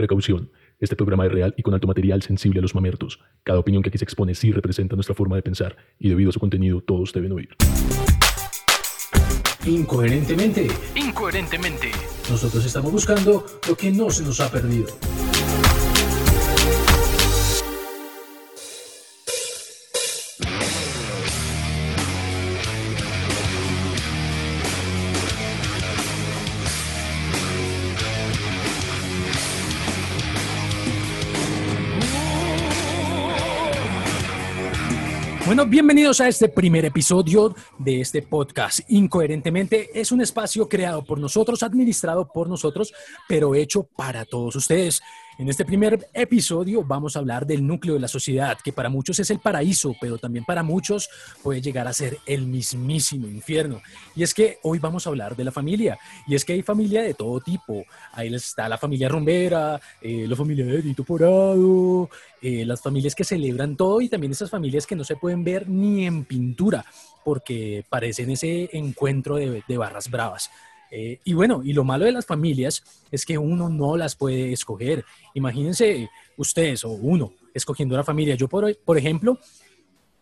Precaución. Este programa es real y con alto material sensible a los mamertos. Cada opinión que aquí se expone sí representa nuestra forma de pensar y debido a su contenido todos deben oír. Incoherentemente, Incoherentemente. nosotros estamos buscando lo que no se nos ha perdido. Bienvenidos a este primer episodio de este podcast. Incoherentemente es un espacio creado por nosotros, administrado por nosotros, pero hecho para todos ustedes. En este primer episodio vamos a hablar del núcleo de la sociedad, que para muchos es el paraíso, pero también para muchos puede llegar a ser el mismísimo infierno. Y es que hoy vamos a hablar de la familia, y es que hay familia de todo tipo. Ahí está la familia rumbera, eh, la familia de Edito Porado, eh, las familias que celebran todo y también esas familias que no se pueden ver ni en pintura, porque parecen ese encuentro de barras bravas. Eh, y bueno, y lo malo de las familias es que uno no las puede escoger. Imagínense ustedes o uno escogiendo una familia. Yo, por, por ejemplo,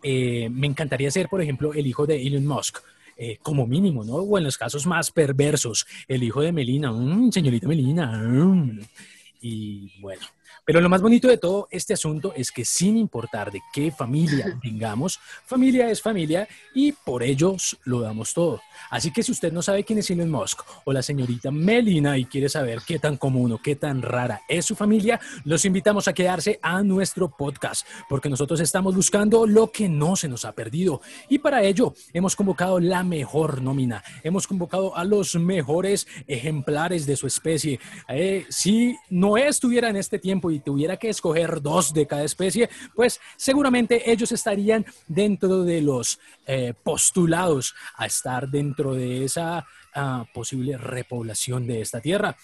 eh, me encantaría ser, por ejemplo, el hijo de Elon Musk. eh, como mínimo, ¿no? O en los casos más perversos, el hijo de Melina, mm, señorita Melina. mm. Y bueno, pero lo más bonito de todo este asunto es que sin importar de qué familia vengamos, familia es familia y por ellos lo damos todo. Así que si usted no sabe quién es Elon Musk o la señorita Melina y quiere saber qué tan común o qué tan rara es su familia, los invitamos a quedarse a nuestro podcast, porque nosotros estamos buscando lo que no se nos ha perdido. Y para ello hemos convocado la mejor nómina, hemos convocado a los mejores ejemplares de su especie. Eh, si no estuviera en este tiempo y tuviera que escoger dos de cada especie, pues seguramente ellos estarían dentro de los eh, postulados a estar dentro de esa ah, posible repoblación de esta tierra.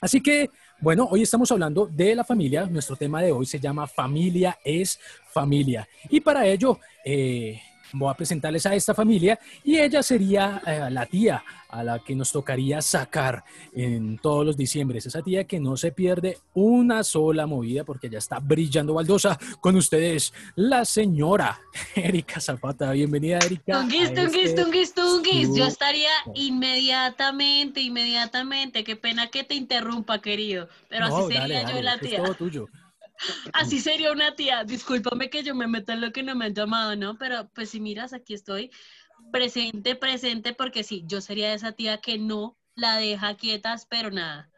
Así que, bueno, hoy estamos hablando de la familia. Nuestro tema de hoy se llama Familia es familia. Y para ello, eh, voy a presentarles a esta familia y ella sería eh, la tía a la que nos tocaría sacar en todos los diciembres. Esa tía que no se pierde una sola movida porque ya está brillando baldosa con ustedes, la señora Erika Zapata. Bienvenida, Erika. Tunguis, a tunguis, este tunguis, tunguis. Yo estaría inmediatamente, inmediatamente. Qué pena que te interrumpa, querido. Pero No, así dale, sería yo dale, la esto es tía. todo tuyo. Así sería una tía. Discúlpame que yo me meto en lo que no me han llamado, ¿no? Pero pues si miras, aquí estoy presente, presente, porque sí, yo sería esa tía que no la deja quietas, pero nada.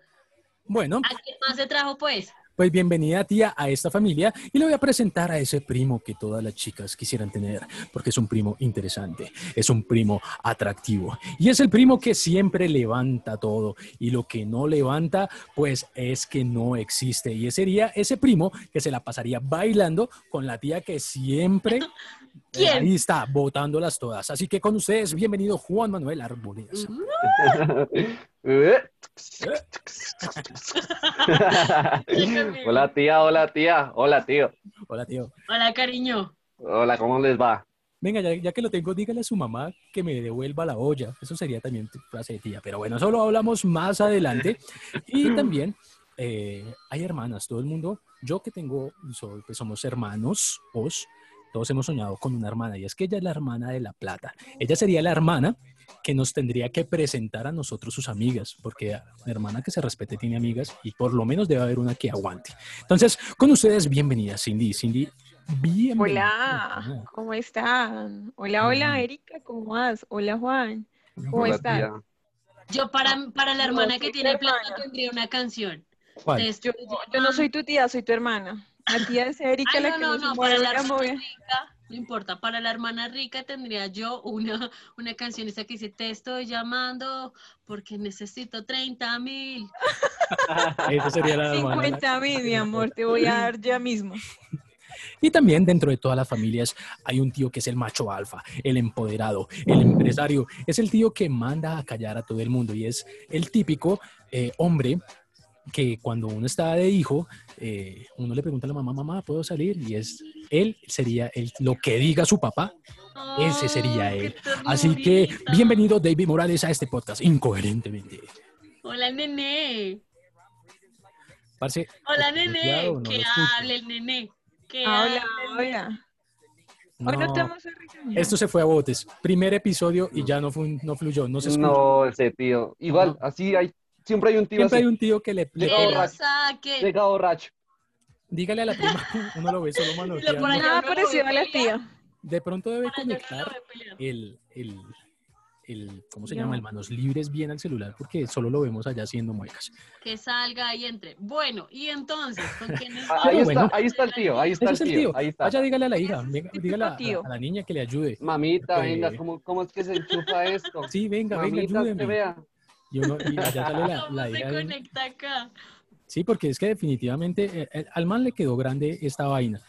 Bueno, ¿A quién más se trajo, pues? Pues bienvenida tía a esta familia y le voy a presentar a ese primo que todas las chicas quisieran tener, porque es un primo interesante, es un primo atractivo y es el primo que siempre levanta todo y lo que no levanta pues es que no existe y ese sería ese primo que se la pasaría bailando con la tía que siempre ¿Quién? ahí está botándolas todas. Así que con ustedes bienvenido Juan Manuel Arboledas. hola tía, hola tía, hola tío. Hola tío. Hola, cariño. Hola, ¿cómo les va? Venga, ya, ya que lo tengo, dígale a su mamá que me devuelva la olla. Eso sería también tu frase de tía. Pero bueno, eso lo hablamos más adelante. Y también eh, hay hermanas, todo el mundo. Yo que tengo, soy, pues somos hermanos, os, todos hemos soñado con una hermana. Y es que ella es la hermana de La Plata. Ella sería la hermana que nos tendría que presentar a nosotros sus amigas, porque la hermana que se respete tiene amigas y por lo menos debe haber una que aguante. Entonces, con ustedes, bienvenida, Cindy. Cindy, bienvenida. Hola, ¿cómo están? Hola, hola. Erika, ¿cómo vas? Hola, Juan. ¿Cómo tía. Yo para, para la hermana que tiene plata tendría una canción. Yo, no soy tu tía, soy tu hermana. La tía es Erika, Ay, la no, que no, no, se no, mueve para la hermana rica, no importa, para la hermana rica tendría yo una, una canción esa que dice, te estoy llamando porque necesito 30 mil. Esa sería la hermana. 50 mil, mi amor, te voy a dar ya mismo. Y también dentro de todas las familias hay un tío que es el macho alfa, el empoderado, el empresario. Es el tío que manda a callar a todo el mundo y es el típico eh, hombre que cuando uno está de hijo, eh, uno le pregunta a la mamá, mamá, ¿puedo salir? Y es él sería el, lo que diga su papá, ese sería él. Así que bienvenido David Morales a este podcast, incoherentemente. Hola, nene. Parce, Hola, ¿está nene, no que hable el nene. Que Ah, Hola, hola. Hoy no No, te vamos a regañar. esto se fue a botes. Primer episodio y ya no, fue, no fluyó, no se escucha. No, ese tío. Igual, así hay, siempre hay un tío Siempre así. hay un tío que le... pega. borracho. saque. Llega borracho. Dígale a la prima, uno lo ve solo por manoteando. allá. Nada parecido a la tía. De pronto debe conectar el, el, el, ¿cómo se llama? El manos libres bien al celular porque solo lo vemos allá haciendo muecas. Que salga y entre. Bueno, y entonces, ¿con quién Ah, estamos? Ahí bueno. está, ahí está el tío, ahí está el es el tío, tío. ahí está. Vaya, dígale a la hija, es venga, dígale a, la niña que le ayude. Mamita, Porque- venga, ¿cómo, ¿cómo es que se enchufa esto? Sí, venga, venga, Mamita, ayúdeme. vea. Y, uno, y allá sale la, ¿Cómo la se conecta acá? Sí, porque es que definitivamente eh, eh, al man le quedó grande esta vaina.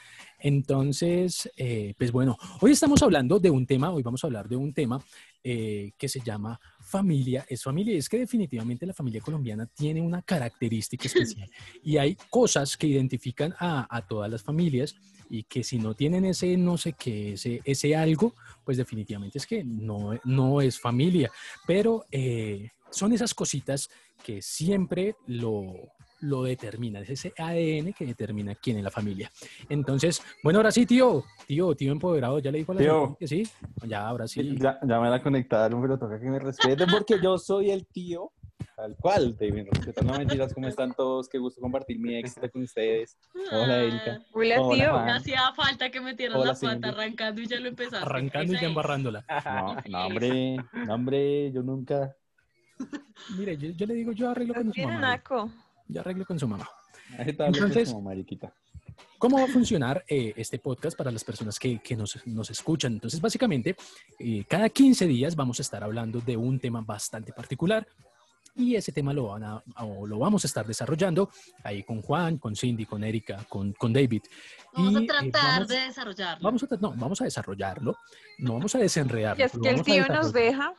Entonces, eh, pues bueno, hoy estamos hablando de un tema, hoy vamos a hablar de un tema eh, que se llama familia es familia. Y es que definitivamente la familia colombiana tiene una característica especial y hay cosas que identifican a, a todas las familias y que si no tienen ese no sé qué, ese, ese algo, pues definitivamente es que no, no es familia. Pero eh, son esas cositas que siempre lo, lo determina, es ese ADN que determina quién es la familia. Entonces, bueno, ahora sí, tío, tío, tío empoderado, ya le dijo a la Tío. señora que sí, ya, ahora sí. Ya, ya me la conectaron, pero toca que me respeten porque yo soy el tío tal cual. Te me respetan, no mentiras. ¿Cómo están todos? Qué gusto compartir mi éxito con ustedes. Hola, Erika. Hola, Hola, tío. No hacía falta que metieran Hola, la pata Cindy. arrancando y ya lo empezaste. Arrancando y ya embarrándola. No, no, hombre, no, hombre, yo nunca. Mire, yo, yo le digo, yo arreglo con su mamá. naco. Yo arreglo con su mamá. Entonces- como mariquita. ¿Cómo va a funcionar eh, este podcast para las personas que, que nos, nos escuchan? Entonces, básicamente, eh, cada 15 días vamos a estar hablando de un tema bastante particular y ese tema lo, van a, o lo vamos a estar desarrollando ahí con Juan, con Cindy, con Erika, con, con David. Vamos Y, a eh, tratar vamos- de desarrollarlo. Vamos a, no, vamos a desarrollarlo, no vamos a desenredarlo. Y es que el tío nos deja.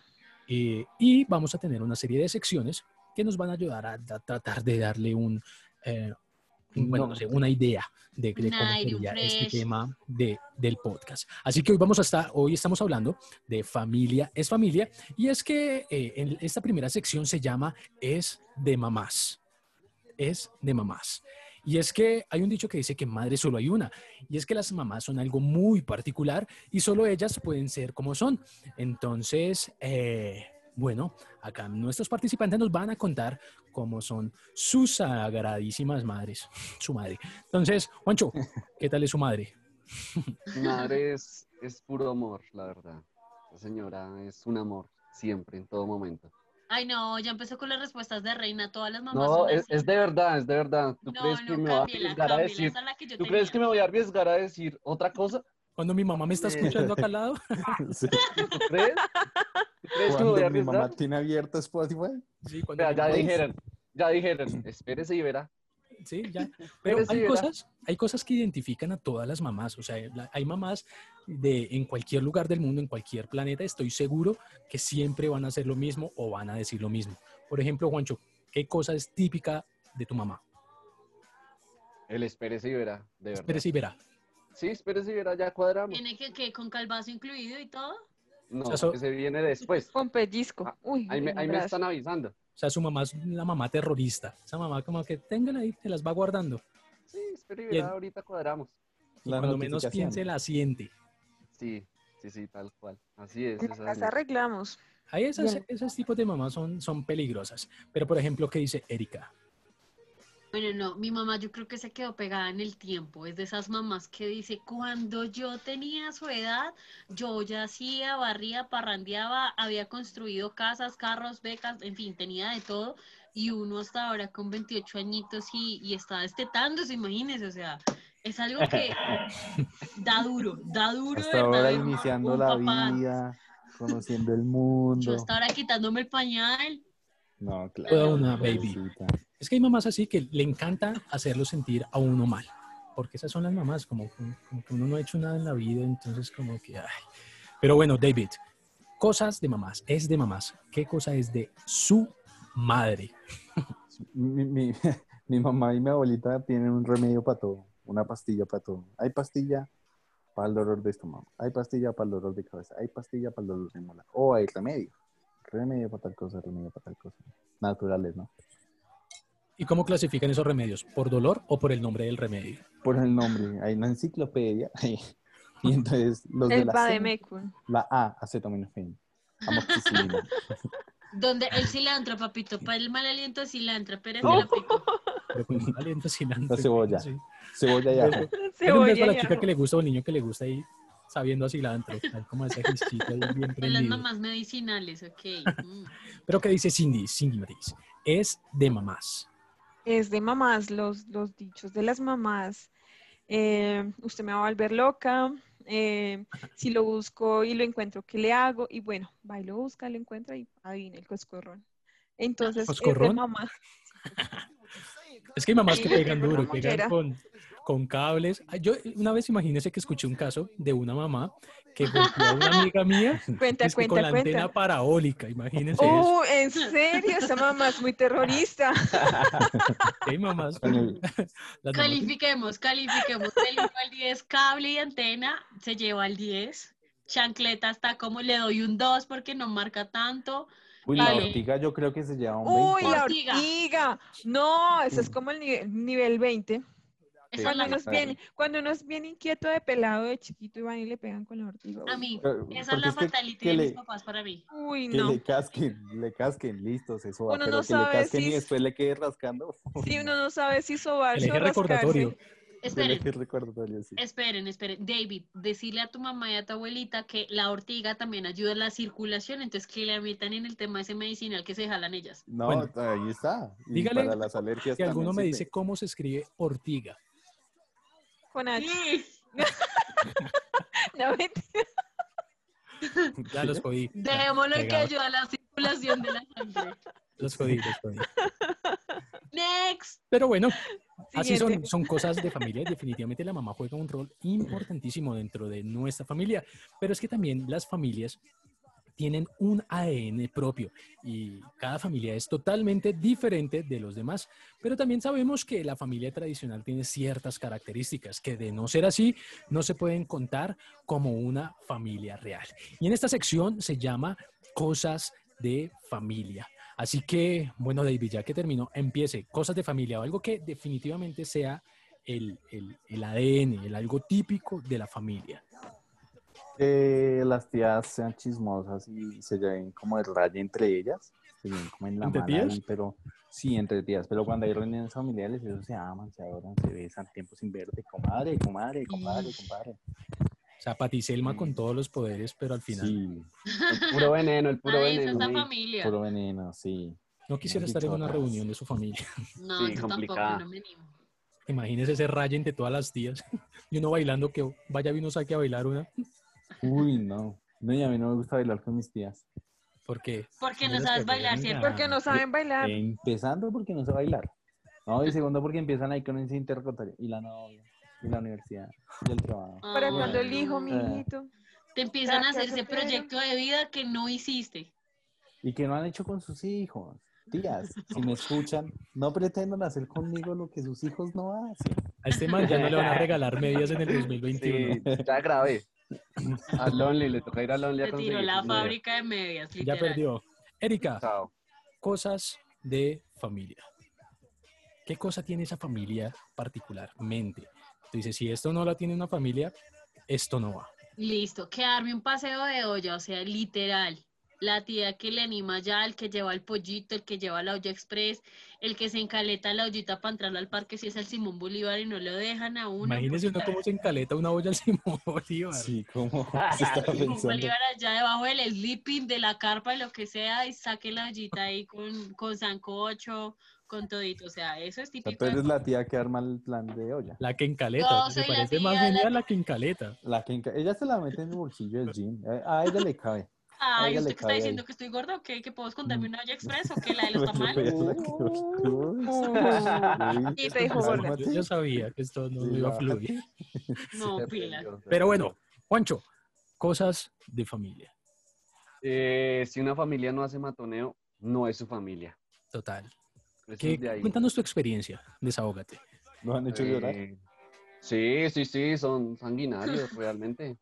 Eh, y vamos a tener una serie de secciones que nos van a ayudar a, a tratar de darle un, eh, un- bueno, No. sé, una idea de, de cómo sería este tema de, del podcast. Así que hoy vamos a estar, hoy estamos hablando de familia es familia y es que eh, en esta primera sección se llama es de mamás, es de mamás. Y es que hay un dicho que dice que madre solo hay una, y es que las mamás son algo muy particular y solo ellas pueden ser como son. Entonces, eh, bueno, acá nuestros participantes nos van a contar cómo son sus sagradísimas madres, su madre. Entonces, Juancho, ¿qué tal es su madre? Mi madre es, es puro amor, la verdad. La señora es un amor, siempre, en todo momento. Ay, no, ya empezó con las respuestas de reina. Todas las mamás No, son es, es de verdad, es de verdad. ¿Tú No, crees que no, me voy a arriesgar a decir? que ¿Tú crees tenía. que me voy a arriesgar a decir otra cosa? Cuando mi mamá me está escuchando acá al lado, Sí. ¿Tú crees? ¿Tú crees que voy a mi mamá tiene abierto Spotify. sí, cuando ya dijeron, ya dijeron, espérese y verá. Sí, ya. Pero hay cosas, hay cosas que identifican a todas las mamás. O sea, hay mamás de en cualquier lugar del mundo, en cualquier planeta, estoy seguro que siempre van a hacer lo mismo o van a decir lo mismo. Por ejemplo, Juancho, ¿qué cosa es típica de tu mamá? El espérese y verá, de verdad. Espérese y verá. Sí, espérese y verá, ya cuadramos. Tiene que, que con calvazo incluido y todo. No, O sea, so- que se viene después. Con pellizco. Ah, Uy, Ahí me, ahí me están avisando. O sea, su mamá es la mamá terrorista. Esa mamá como que tengan ahí, te las va guardando. Sí, espere y ahorita cuadramos. Y La cuando menos piense, la siente. Sí, sí, sí, tal cual. Así es. En la esa casa señora. arreglamos. Ahí esas, esos tipos de mamás son, son peligrosas. Pero, por ejemplo, ¿qué dice Erika? Bueno, no, mi mamá yo creo que se quedó pegada en el tiempo. Es de esas mamás que dice, cuando yo tenía su edad, yo ya hacía, barría, parrandeaba, había construido casas, carros, becas, en fin, tenía de todo. Y uno hasta ahora con 28 añitos y, y está destetándose, imagínese, o sea, es algo que da duro, da duro. Hasta verdad, ahora iniciando la papá. vida, conociendo el Yo mundo. hasta ahora quitándome el pañal. No, claro. Toda una baby. pobrecita. Es que hay mamás así que le encanta hacerlo sentir a uno mal. Porque esas son las mamás, como, como que uno no ha hecho nada en la vida, entonces como que... ay. Pero bueno, David, cosas de mamás, es de mamás. ¿Qué cosa es de su madre? Mi, mi- mi mamá y mi abuelita tienen un remedio para todo, una pastilla para todo. Hay pastilla para el dolor de estómago, hay pastilla para el dolor de cabeza, hay pastilla para el dolor de mola. O hay remedio. Remedio para tal cosa, remedio para tal cosa. Naturales, ¿no? ¿Y cómo clasifican esos remedios? ¿Por dolor o por el nombre del remedio? Por el nombre, hay una enciclopedia. y entonces los de El la C, la A, acetaminofén. Amoxicilina. Donde el cilantro, papito, para el mal aliento cilantro, pero Oh. la pico. Pero con un aliento cilantro. La cebolla. Sí. Cebolla y ajo. Dale un Cebolla beso a la y chica que le gusta o al niño que le gusta ahí sabiendo a cilantro. Hay como ese gestito bien De las mamás medicinales, ok. Mm. Pero ¿qué dice Cindy? Cindy me dice, es de mamás. Es de mamás, los, los dichos de las mamás. Eh, usted me va a volver loca. eh, si lo busco y lo encuentro, ¿qué le hago? Y bueno, va y lo busca, lo encuentra y adivina el coscorrón. Entonces, es de ¿Coscorrón? mamá. Es que hay mamás que pegan duro, pegan con, con cables. Ah, Yo una vez imagínese que escuché un caso de una mamá que golpeó a una amiga mía Cuenta, con la cuenta. antena parabólica. Imagínense eso. Oh, en serio, esa mamá es muy terrorista. Hay mamás. Califiquemos, califiquemos. Del 1 al 10, cable y antena se lleva al 10. Chancleta está como le doy un 2 porque no marca tanto. Uy, la ortiga yo creo que se lleva un Uy, 20. la Ortiga. ortiga. No, eso es como el nivel, nivel 20. Cuando es bien, cuando uno es bien inquieto de pelado de chiquito y van y le pegan con la ortiga. A mí, esa es porque la que- que de le- mis papás para mí. Uy, Que no. le casquen, le casquen, listo, se soba. Uno pero no que sabe le casquen si y es- después le quede rascando. Si uno no sabe si sobarse o recordatorio. rascarse. Esperen, Qué recordatorio, sí. esperen, esperen. David, decirle a tu mamá y a tu abuelita que la ortiga también ayuda a la circulación, entonces que le metan en el tema ese medicinal que se jalan ellas. No, Bueno. ahí está. Y Dígale para las alergias Si alguno me dice cómo se escribe ortiga. Con H. Sí. No, mentira. Ya los jodí. En que ayuda a la circulación de la sangre. Los jodí, los jodí. Next. Pero bueno, así son, son cosas de familia definitivamente la mamá juega un rol importantísimo dentro de nuestra familia. Pero es que también las familias tienen un ADN propio y cada familia es totalmente diferente de los demás. Pero también sabemos que la familia tradicional tiene ciertas características que de no ser así no se pueden contar como una familia real. Y en esta sección se llama Cosas de familia. Así que, bueno, David, ya que terminó, empiece cosas de familia o algo que definitivamente sea el, el- el ADN, el algo típico de la familia. Que las tías sean chismosas y se lleven como el rayo entre ellas. Se lleven como en la ¿Entre tías? ahí, pero sí, entre tías. Pero cuando hay reuniones familiares, ellos se aman, se adoran, se besan, tiempo sin verte. Comadre, comadre, comadre, compadre. O sea, Patiselma con todos los poderes, pero al final Sí, El puro veneno, el puro Ay, esa es veneno. la sí. familia. puro veneno, sí. no quisiera estar en una reunión de su familia. No, Sí, yo complicada. tampoco, no me animo. Imagínese ese rayo entre todas las tías y uno bailando que vaya y uno saque a bailar una. Uy, no. No, y a mí no me gusta bailar con mis tías. Porque Porque no les sabes bailar. ¿cierto? Porque no saben bailar. Empezando porque no sé bailar. No, y segundo porque empiezan ahí con ese interrogatorio. Y la novia, y la universidad, y el trabajo. Para Ay, cuando el no. hijo, mi Ah. hijito. Te empiezan a ¿Para qué hacer ese proyecto de vida que no hiciste. Y que no han hecho con sus hijos. Tías, si me escuchan, no pretendan hacer conmigo lo que sus hijos no hacen. a este man ya no le van a regalar medias en el 2021. Sí, ya grabé. A Lonely, le toca ir a Lonely a tiró conseguir la sus medias. fábrica de medias, Ya literal. perdió. Erika, Chao. cosas de familia. ¿Qué cosa tiene esa familia particularmente? Tú dices, si esto no la tiene una familia, esto no va. Listo, quedarme un paseo de olla, o sea, literal. La tía que le anima ya, el que lleva el pollito, el que lleva la olla express, el que se encaleta la ollita para entrar al parque si es el Simón Bolívar y no lo dejan a uno. Imagínese uno cómo se encaleta una olla al Simón Bolívar. Sí, como se estaba Simón. Bolívar allá debajo del sleeping, de la carpa, lo que sea, y saque la ollita ahí con, con sancocho, con todito. O sea, eso es típico. tú de eres la tía que arma el plan de olla. La que encaleta. Me la parece más tía, la genial tía. la que encaleta. La que enca- ella se la mete en el bolsillo del jean. A ella le cabe. Ay, ¿usted qué está diciendo? ahí. ¿Que estoy gorda o qué? ¿Que puedo Mm. esconderme una olla express o que la de los tamales? Y te dijo gorda. Yo, sabía que esto no iba a fluir. No, pila. Pero bueno, Juancho, cosas de familia. Eh, si una familia no hace matoneo, no es su familia. Total. ¿Qué- cuéntanos tu experiencia. Desahógate. ¿Lo han hecho llorar? Eh, sí, sí, sí, son sanguinarios realmente.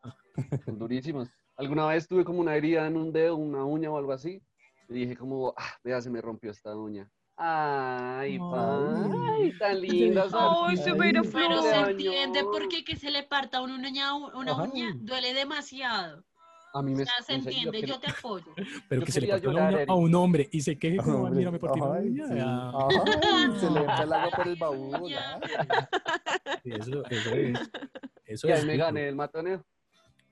Son durísimos. Alguna vez tuve como una herida en un dedo, una uña o algo así. Y dije como, ah, vea, se me rompió esta uña. Ay, Ay. tan linda. Ay, se una Pero se entiende no. por qué que se le parta a una uña, una Ajá. uña duele demasiado. A mí O me sea, se entiende, que- yo te apoyo. Pero Yo que se le la llorar, uña a un hombre y se queje como, Hombre, mira, me partí ay, uña. sí. Ay, se le entra el agua por el baúl. Eso, eso es. Eso Y es ahí me rico. gané el matoneo.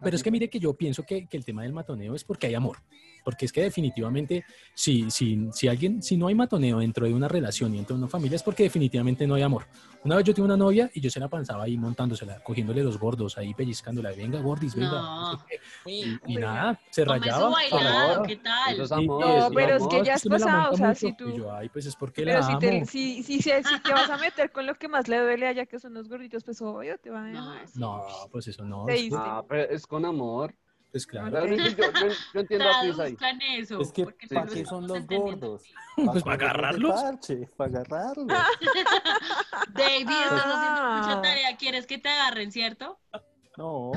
Pero es que mire que yo pienso que, que el tema del matoneo es porque hay amor. Porque es que definitivamente, si, si, si alguien, si no hay matoneo dentro de una relación y dentro de una familia, es porque definitivamente no hay amor. Una vez yo tuve una novia y yo se la pasaba ahí montándosela, cogiéndole los gordos, ahí pellizcándola, venga, gordis, venga. No. no sé qué. Y, y nada, se rayaba. bailado. ¿qué tal? Eso es Y- amor. y- No, eso pero es que ya es pasado, o sea, mucho. si Y tú- yo, ay, pues es porque Pero la si amo. te, si, si, se- si te vas a meter con lo que más le duele allá, que son los gorditos, pues obvio te van a No, dejar. sí. No, pues eso no. Ah, pero es con amor. Pues claro. Realmente yo, yo, yo entiendo a Chris ahí. Eso. Es que, ¿para no qué son los gordos? Pues, ¿para agarrarlos? Para agarrarlos. David, estás haciendo Ah. mucha tarea. ¿Quieres que te agarren, cierto? No.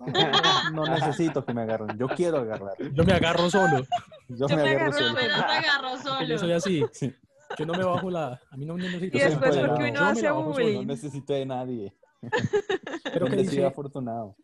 No, no necesito que me agarren. Yo quiero agarrar. Yo me agarro solo. Yo, Yo me me agarro agarro solo. Te agarro que Yo soy solo. así. Sí. Yo no me bajo la. A mí no me necesito. Y después porque uno Yo me hace solo. bullying. No necesito de nadie. Pero que dice. afortunado.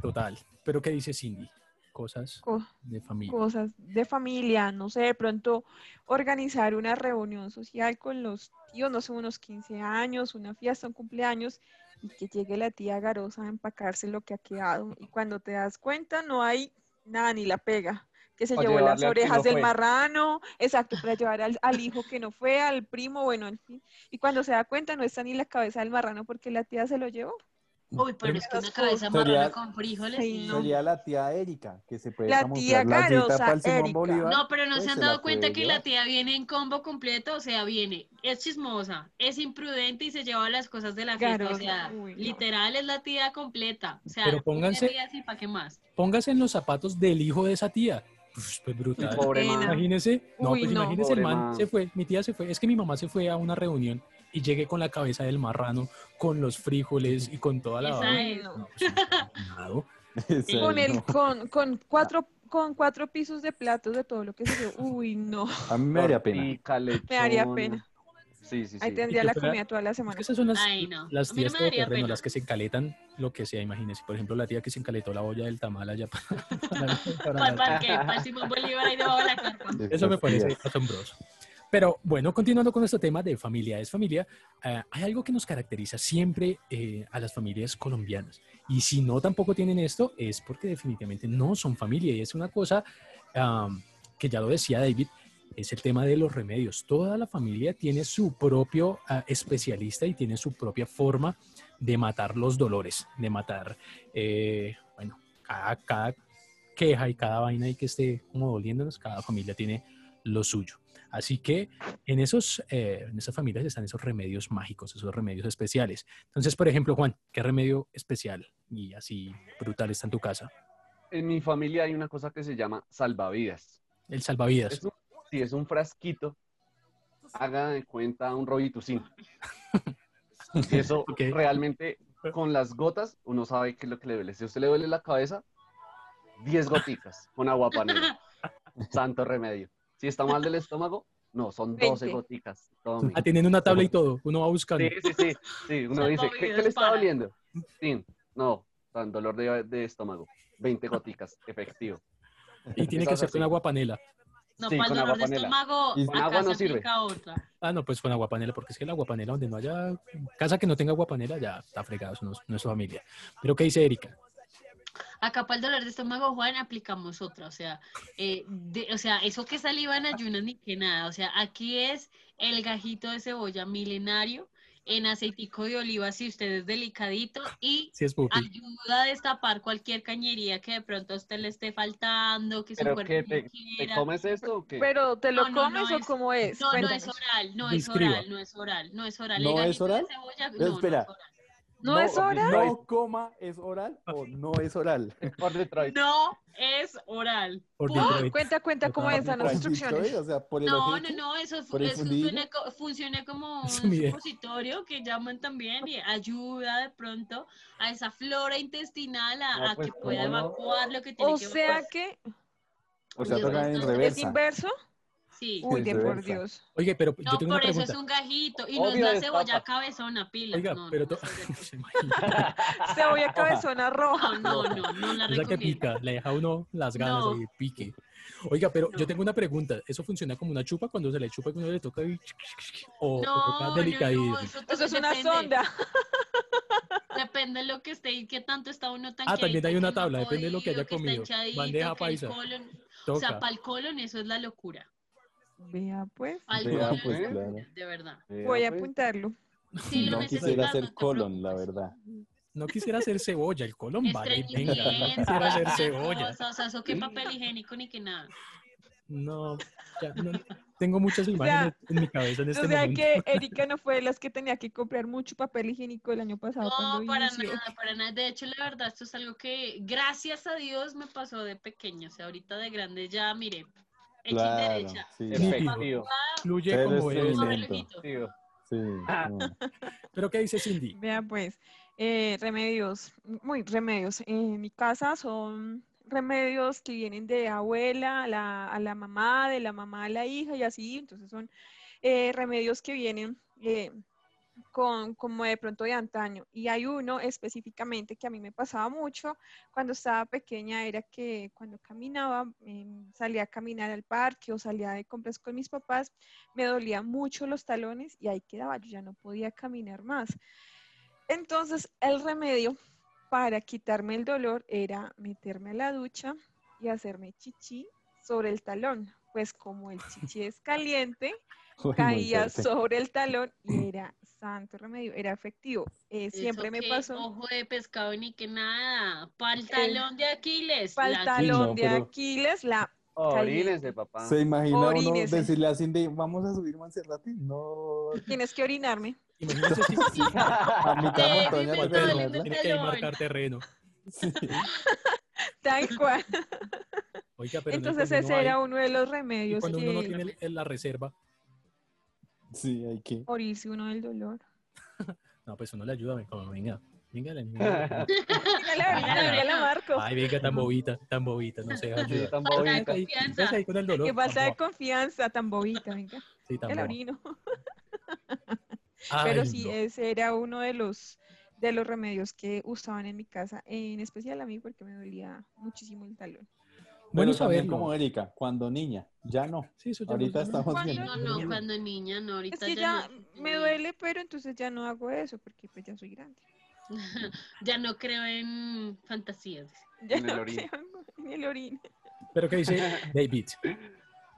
Total. Pero que dice Cindy. Cosas Co- de familia. cosas de familia, no sé, de pronto organizar una reunión social con los tíos, no sé, unos 15 años, una fiesta, un cumpleaños, y que llegue la tía Garosa a empacarse lo que ha quedado. Y cuando te das cuenta, no hay nada, ni la pega. Que se llevó las orejas no del fue. marrano, exacto, para llevar al, al hijo que no fue, al primo, bueno, en fin. Y cuando se da cuenta, no está ni la cabeza del marrano porque la tía se lo llevó. Uy, pero es que una cabeza Sería- marrana con frijoles. Sí. no. Sería la tía Erika, que se puede La tía Erika. Bolívar. No, pero no pues se han dado cuenta que llevar. la tía viene en combo completo, o sea, viene, es chismosa, es imprudente y se lleva las cosas de la fiesta, o sea, uy, no. literal es la tía completa, o sea, Pero pónganse- así, ¿para qué más? Póngase en los zapatos del hijo de esa tía. Pues, pues brutal. Pobre Pena. man. Imagínese, no, Uy, pues no. imagínese el man man. se fue, mi tía se fue, es que mi mamá se fue a una reunión y llegué con la cabeza del marrano, con los frijoles y con toda la Esa vaina. es. No, pues. Ese Con no. el, con, con cuatro, con cuatro pisos de platos de todo lo que se dio. Uy, no. A mí me haría pena. Me haría pena. Sí, sí, Ahí sí. tendría Y la fuera- comida toda la Es semana. que esas son las, Ay, no. las no tías terreno, las que se encaletan lo que sea, imagínese. Por ejemplo, la tía que se encaletó la olla del tamal allá para, para- para Para el Simón Bolívar ahí debajo de la carpa. Eso me parece asombroso. Pero bueno, continuando con nuestro tema de familia es familia, eh, hay algo que nos caracteriza siempre eh, a las familias colombianas. Y si no tampoco tienen esto, es porque definitivamente no son familia. Y es una cosa am, que ya lo decía David, es el tema de los remedios. Toda la familia tiene su propio ah, especialista y tiene su propia forma de matar los dolores, de matar, eh, bueno, cada, cada queja y cada vaina y que esté como doliéndonos, cada familia tiene lo suyo. Así que en, esos, eh, en esas familias están esos remedios mágicos, esos remedios especiales. Entonces, por ejemplo, Juan, ¿qué remedio especial y así brutal está en tu casa? En mi familia hay una cosa que se llama salvavidas. El salvavidas. Es un, sí, es un frasquito. Haga de cuenta un robitucin. Y eso realmente, con las gotas, uno sabe qué es lo que le duele. Si a usted le duele la cabeza, 10 goticas con agua panela. Santo remedio. Si está mal del estómago, no, son 12 Veinte. goticas. Tome. Ah, tienen una tabla y todo. Uno va buscando. Sí, sí, sí. sí uno dice, ¿qué, qué le está doliendo? Sí, no, tan dolor de, de estómago. 20 goticas, efectivo. Y tiene que ser con agua panela. No, Sí, para el dolor de aguapanela. estómago, Y- acá agua no se sirve. aplica otra. Ah, no, pues con agua panela, porque es que el agua panela donde no haya casa que no tenga agua panela ya está fregado, no, es- no es su familia. Pero ¿qué dice Erika? Acá para el dolor de estómago, Juan, aplicamos otra. O sea, eh, de- o sea, eso que saliva en ayunas ni que nada. O sea, aquí es el gajito de cebolla milenario en aceitico de oliva si usted es delicadito y Si es pupi. ayuda a destapar cualquier cañería que de pronto a usted le esté faltando, que su ¿Pero cuerpo no ¿Te, te quiera. comes esto o qué? Pero ¿te lo No, no, no comes o es- cómo es? No, no es oral, no es Describa. oral, no es oral, no es oral. ¿No es oral? cebolla, no, espera. no es oral. ¿No es hora? No coma es oral o no es oral. Por Detroit. No es oral. Por ¡Oh! Detroit. Cuenta, cuenta cómo Por están las instrucciones. Detroit, O sea, por el No, no, no, eso, ¿Por el eso funciona como un supositorio que llaman también y ayuda de pronto a esa flora intestinal a, No, a pues, que pueda evacuar lo que tiene O que sea evacuar. que O sea, toca en que es inverso. Sí. Uy, de por. Dios. Oye, pero yo No, tengo por una eso es un gajito. Y no es Obvio la cebolla papa. cabezona, pila. Oiga, no, pero no, no. Cebolla cabezona roja. no, no, no, no la Esa que recomiendo. pica, le deja a uno las ganas No. y pique. Oiga, pero yo tengo una pregunta. ¿Eso funciona como una chupa cuando se le chupa y uno le toca y... o, o No, toca no, no, delicadito? eso, Eso es una depende. sonda. Depende de lo que esté y qué tanto está uno tan Ah, también hay una tabla, depende de lo que haya comido. Bandeja paisa. O sea, para el colon eso es la locura. Vea pues. Vea, pues, de- claro. de verdad. Voy a pues. apuntarlo. No quisiera te colon, la preocupes. verdad. No quisiera hacer cebolla, el colon vale. Venga, no quisiera hacer cualquier cebolla. O sea, eso que papel higiénico ni que nada. No, ya, no, tengo muchas imágenes en mi cabeza en este o sea momento. que Erika no fue de las que tenía que comprar mucho papel higiénico el año pasado cuando No, para inició. nada, para nada. De hecho, la verdad, esto es algo que, gracias a Dios, me pasó de pequeño. O sea, ahorita de grande ya, mire, hecha y Claro, derecha. sí. Efectivo. Fluye como es. Sí, no. Pero ¿qué dice Cindy? Vea pues, eh, remedios, muy remedios. En mi casa son remedios que vienen de abuela a la, a la mamá, de la mamá a la hija y así. Entonces son eh, remedios que vienen eh, con, como de pronto de antaño. Y hay uno específicamente que a mí me pasaba mucho cuando estaba pequeña, era que cuando caminaba, em, salía a caminar al parque o salía de compras con mis papás, me dolían mucho los talones y ahí quedaba, yo ya no podía caminar más. Entonces, el remedio para quitarme el dolor era meterme a la ducha y hacerme chichi sobre el talón. Pues como el chichi es caliente, caía sobre el talón y era santo remedio, era efectivo. Eh, siempre me pasó Ojo de pescado ni que nada. Pantalón de Aquiles. para el la- talón no, de pero- Aquiles, la Orínense, papá. ¿Se imagina uno decirle a Cindy, vamos a subir Monserrate? No. tienes que orinarme. Imagínense si A mitad Eh, montaña dime para todo, caminarla. dime tiene que marcar terreno. Sí, Tal cual. Oiga, pero y Entonces ese uno hay- era uno de los y remedios uno no que tiene el- el- la reserva, sí, hay que. morirse uno del dolor. no, pues uno le ayuda, venga, venga, venga, venga. Dígale, dígale a Marco. Ay, venga, tan bobita, tan bobita, no se Sí, ayuda. tan bobita. Ahí, con el dolor. Qué falta de confianza, tan bobita, venga. Sí, tan El orino. Ay, Pero sí, no. ese era uno de los de los remedios que usaban en mi casa, en especial a mí porque me dolía muchísimo el talón. Bueno también saberlo. como Erika, cuando niña, ya no. Sí, eso ya Ahorita no- estamos. No, no, cuando niña, no, ahorita Es que ya, ya no. me duele, pero entonces ya no hago eso porque pues ya soy grande. Ya no creo en fantasías. Ya En el no orín. creo en el orín. Pero ¿qué dice David?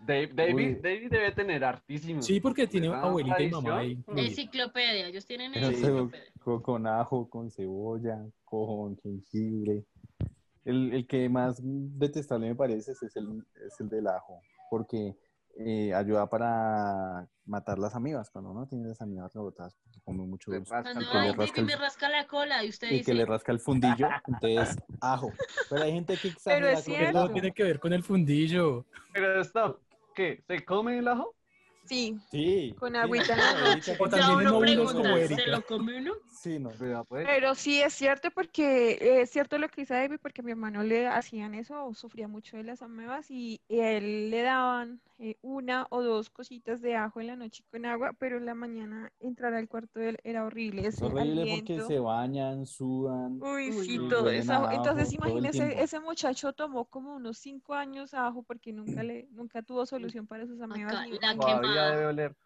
Dave- David. David debe tener hartísimo. Sí, porque tiene abuelita y mamá ahí. Enciclopedia, ellos tienen enciclopedia. con, con ajo, con cebolla, con jengibre. El, el que más detestable me parece es el, es el del ajo, porque eh, ayuda para matar las amibas, cuando uno tiene las amibas rebotadas, porque come mucho dulce. rasca Cuando el que le ay, codo. rasca David el- me rasca la cola y usted Y dice, que le rasca el fundillo, entonces ajo. Pero hay gente que exagera es con el cierto. No ajo. tiene que ver con el fundillo. Pero stop, ¿qué? ¿Se come el ajo? Sí, Sí. Con agüita en la O también uno pregunta, como Erika. ¿se lo come uno? Sí, no. Pues. pero sí es cierto porque eh, es cierto lo que dice David porque a mi hermano le hacían eso, sufría mucho de las amebas y él le daban eh, una o dos cositas de ajo en la noche con agua, pero en la mañana entrar al cuarto de él era horrible, Es ese horrible porque se bañan, sudan. Uy, sí, todo eso. Entonces, imagínese, ese muchacho tomó como unos cinco años ajo porque nunca le, nunca tuvo solución para sus amebas. Acá, ni- la ni- Todavía quemada. debe oler.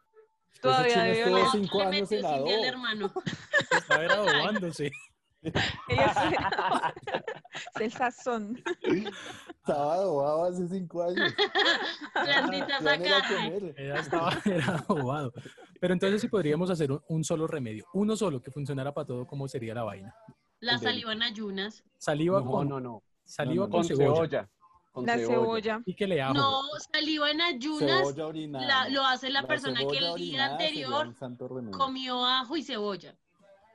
Todavía debe estuvo oler. cinco Le años al dos. hermano. Estaba era adobándose. Ella es el sazón. Estaba adobado hace cinco años. Blandita Ya esa no iba a carne. comer. Ella estaba era adobado. Pero entonces si podríamos hacer un, un solo remedio, uno solo que funcionara para todo, ¿cómo sería la vaina? La saliva en ayunas. Saliva No, con, no, no. saliva No, no, con Con cebolla. cebolla. Con La cebolla. y que le ajo. No, saliva en ayunas Cebolla la- lo hace la, La persona que cebolla el día anterior comió ajo y cebolla.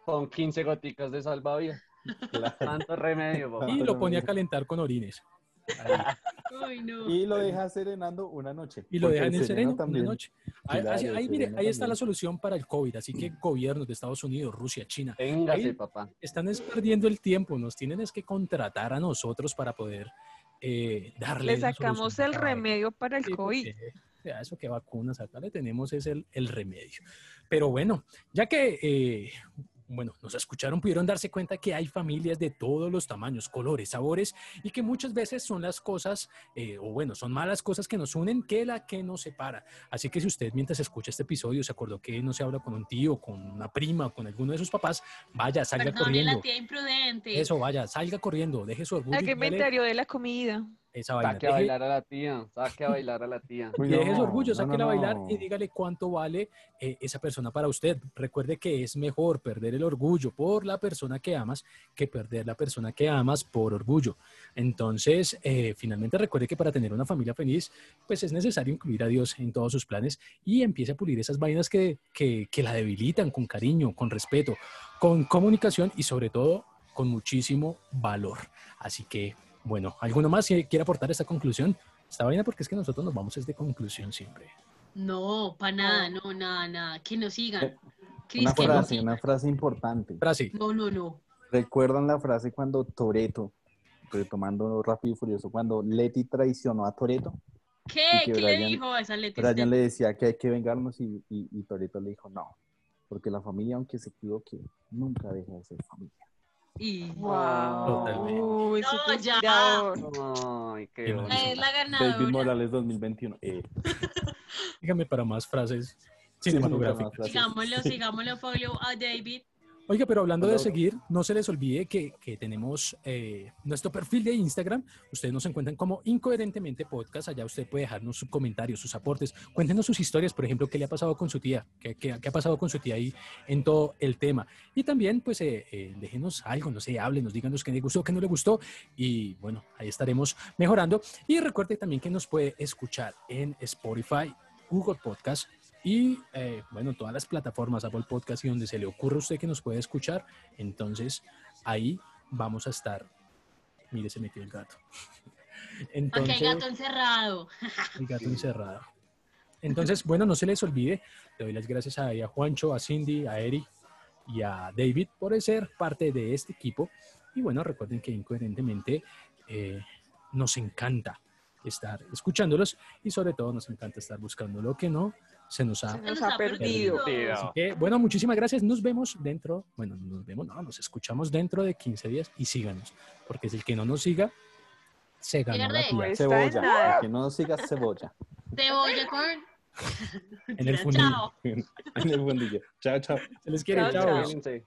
Con 15 goticas de salvavidas. Claro. Tanto remedio, papá. y lo pone a calentar con orines. Ay, no. Y lo deja serenando una noche. Y lo dejan en el sereno una también. noche. Ahí, Claro, ahí- mire, ahí está la solución para el COVID. Así que gobiernos de Estados Unidos, Rusia, China, Véngase, Ahí- papá. están es perdiendo el tiempo. Nos tienen es que contratar a nosotros para poder eh, darle. Le sacamos a el remedio para el COVID. porque Ya, eso que vacunas, acá le tenemos es el, el remedio. Pero bueno, ya que eh, bueno, nos escucharon, pudieron darse cuenta que hay familias de todos los tamaños, colores, sabores y que muchas veces son las cosas, eh, o bueno, son malas cosas que nos unen que la que nos separa. Así que si usted mientras escucha este episodio se acordó que no se habla con un tío, con una prima, con alguno de sus papás, vaya, salga corriendo. la tía imprudente. Eso, vaya, salga corriendo, deje su orgullo. El y dígale inventario de la comida. Esa vaina. Saque a bailar a la tía, saque a bailar a la tía. Uy, y deje su no, orgullo, no, sáquela no, a bailar y no. dígale cuánto vale eh, esa persona para usted. Recuerde que es mejor perder el orgullo por la persona que amas que perder la persona que amas por orgullo. Entonces, eh, finalmente recuerde que para tener una familia feliz, pues es necesario incluir a Dios en todos sus planes y empiece a pulir esas vainas que, que, que la debilitan con cariño, con respeto, con comunicación y sobre todo con muchísimo valor. Así que, bueno, ¿alguno más que quiere aportar esta conclusión? Esta vaina porque es que nosotros nos vamos es de conclusión siempre. No, para nada, no, nada, nada. Que nos sigan. Eh, Una nos frase, sigan. una frase importante. Frase. No, no, no. ¿Recuerdan la frase cuando Toreto, retomando Rápido y Furioso, cuando Leti traicionó a Toreto? ¿Qué? ¿Qué le Brian- dijo esa Leti? Brian le decía que hay que vengarnos y, y, y Toreto le dijo no, porque la familia, aunque se equivoque, nunca deja de ser familia. Y... Wow. Totalmente. Uy, No, ya. Ay, qué. Es la David ganadora. Morales 2021. Eh, Dígame para más frases cinematográficas. Sigámoslo, sigámoslo, follow a David. Oiga, pero hablando de seguir, no se les olvide que, que tenemos eh, nuestro perfil de Instagram. Ustedes nos encuentran como Incoherentemente Podcast. Allá usted puede dejarnos sus comentarios, sus aportes. Cuéntenos sus historias, por ejemplo, qué le ha pasado con su tía, qué, qué- qué ha pasado con su tía ahí en todo el tema. Y también, pues, eh, eh, déjenos algo, no sé, háblenos, díganos qué le gustó, qué no le gustó. Y bueno, ahí estaremos mejorando. Y recuerde también que nos puede escuchar en Spotify, Google Podcast y eh, bueno, todas las plataformas, Apple Podcast y donde se le ocurra a usted que nos puede escuchar. Entonces, ahí vamos a estar. Mire, se metió el gato. Porque Entonces, hay gato encerrado. el gato encerrado. Entonces, bueno, no se les olvide. Le doy las gracias a, a Juancho, a Cindy, a Eric y a David por ser parte de este equipo. Y bueno, recuerden que incoherentemente eh, nos encanta estar escuchándolos y sobre todo nos encanta estar buscando lo que no se nos ha Se nos ha perdido. Así que, bueno, muchísimas gracias. Nos vemos dentro, bueno, no nos vemos, no, nos escuchamos dentro de 15 días y síganos, porque si el que no nos siga, se ganó la tía en Cebolla, nada. que no sigas cebolla Cebolla con... en el fundillo. Chao. en el fundillo. Chao, chao. Se les quiere, Chao, chao. chao. Cuídense.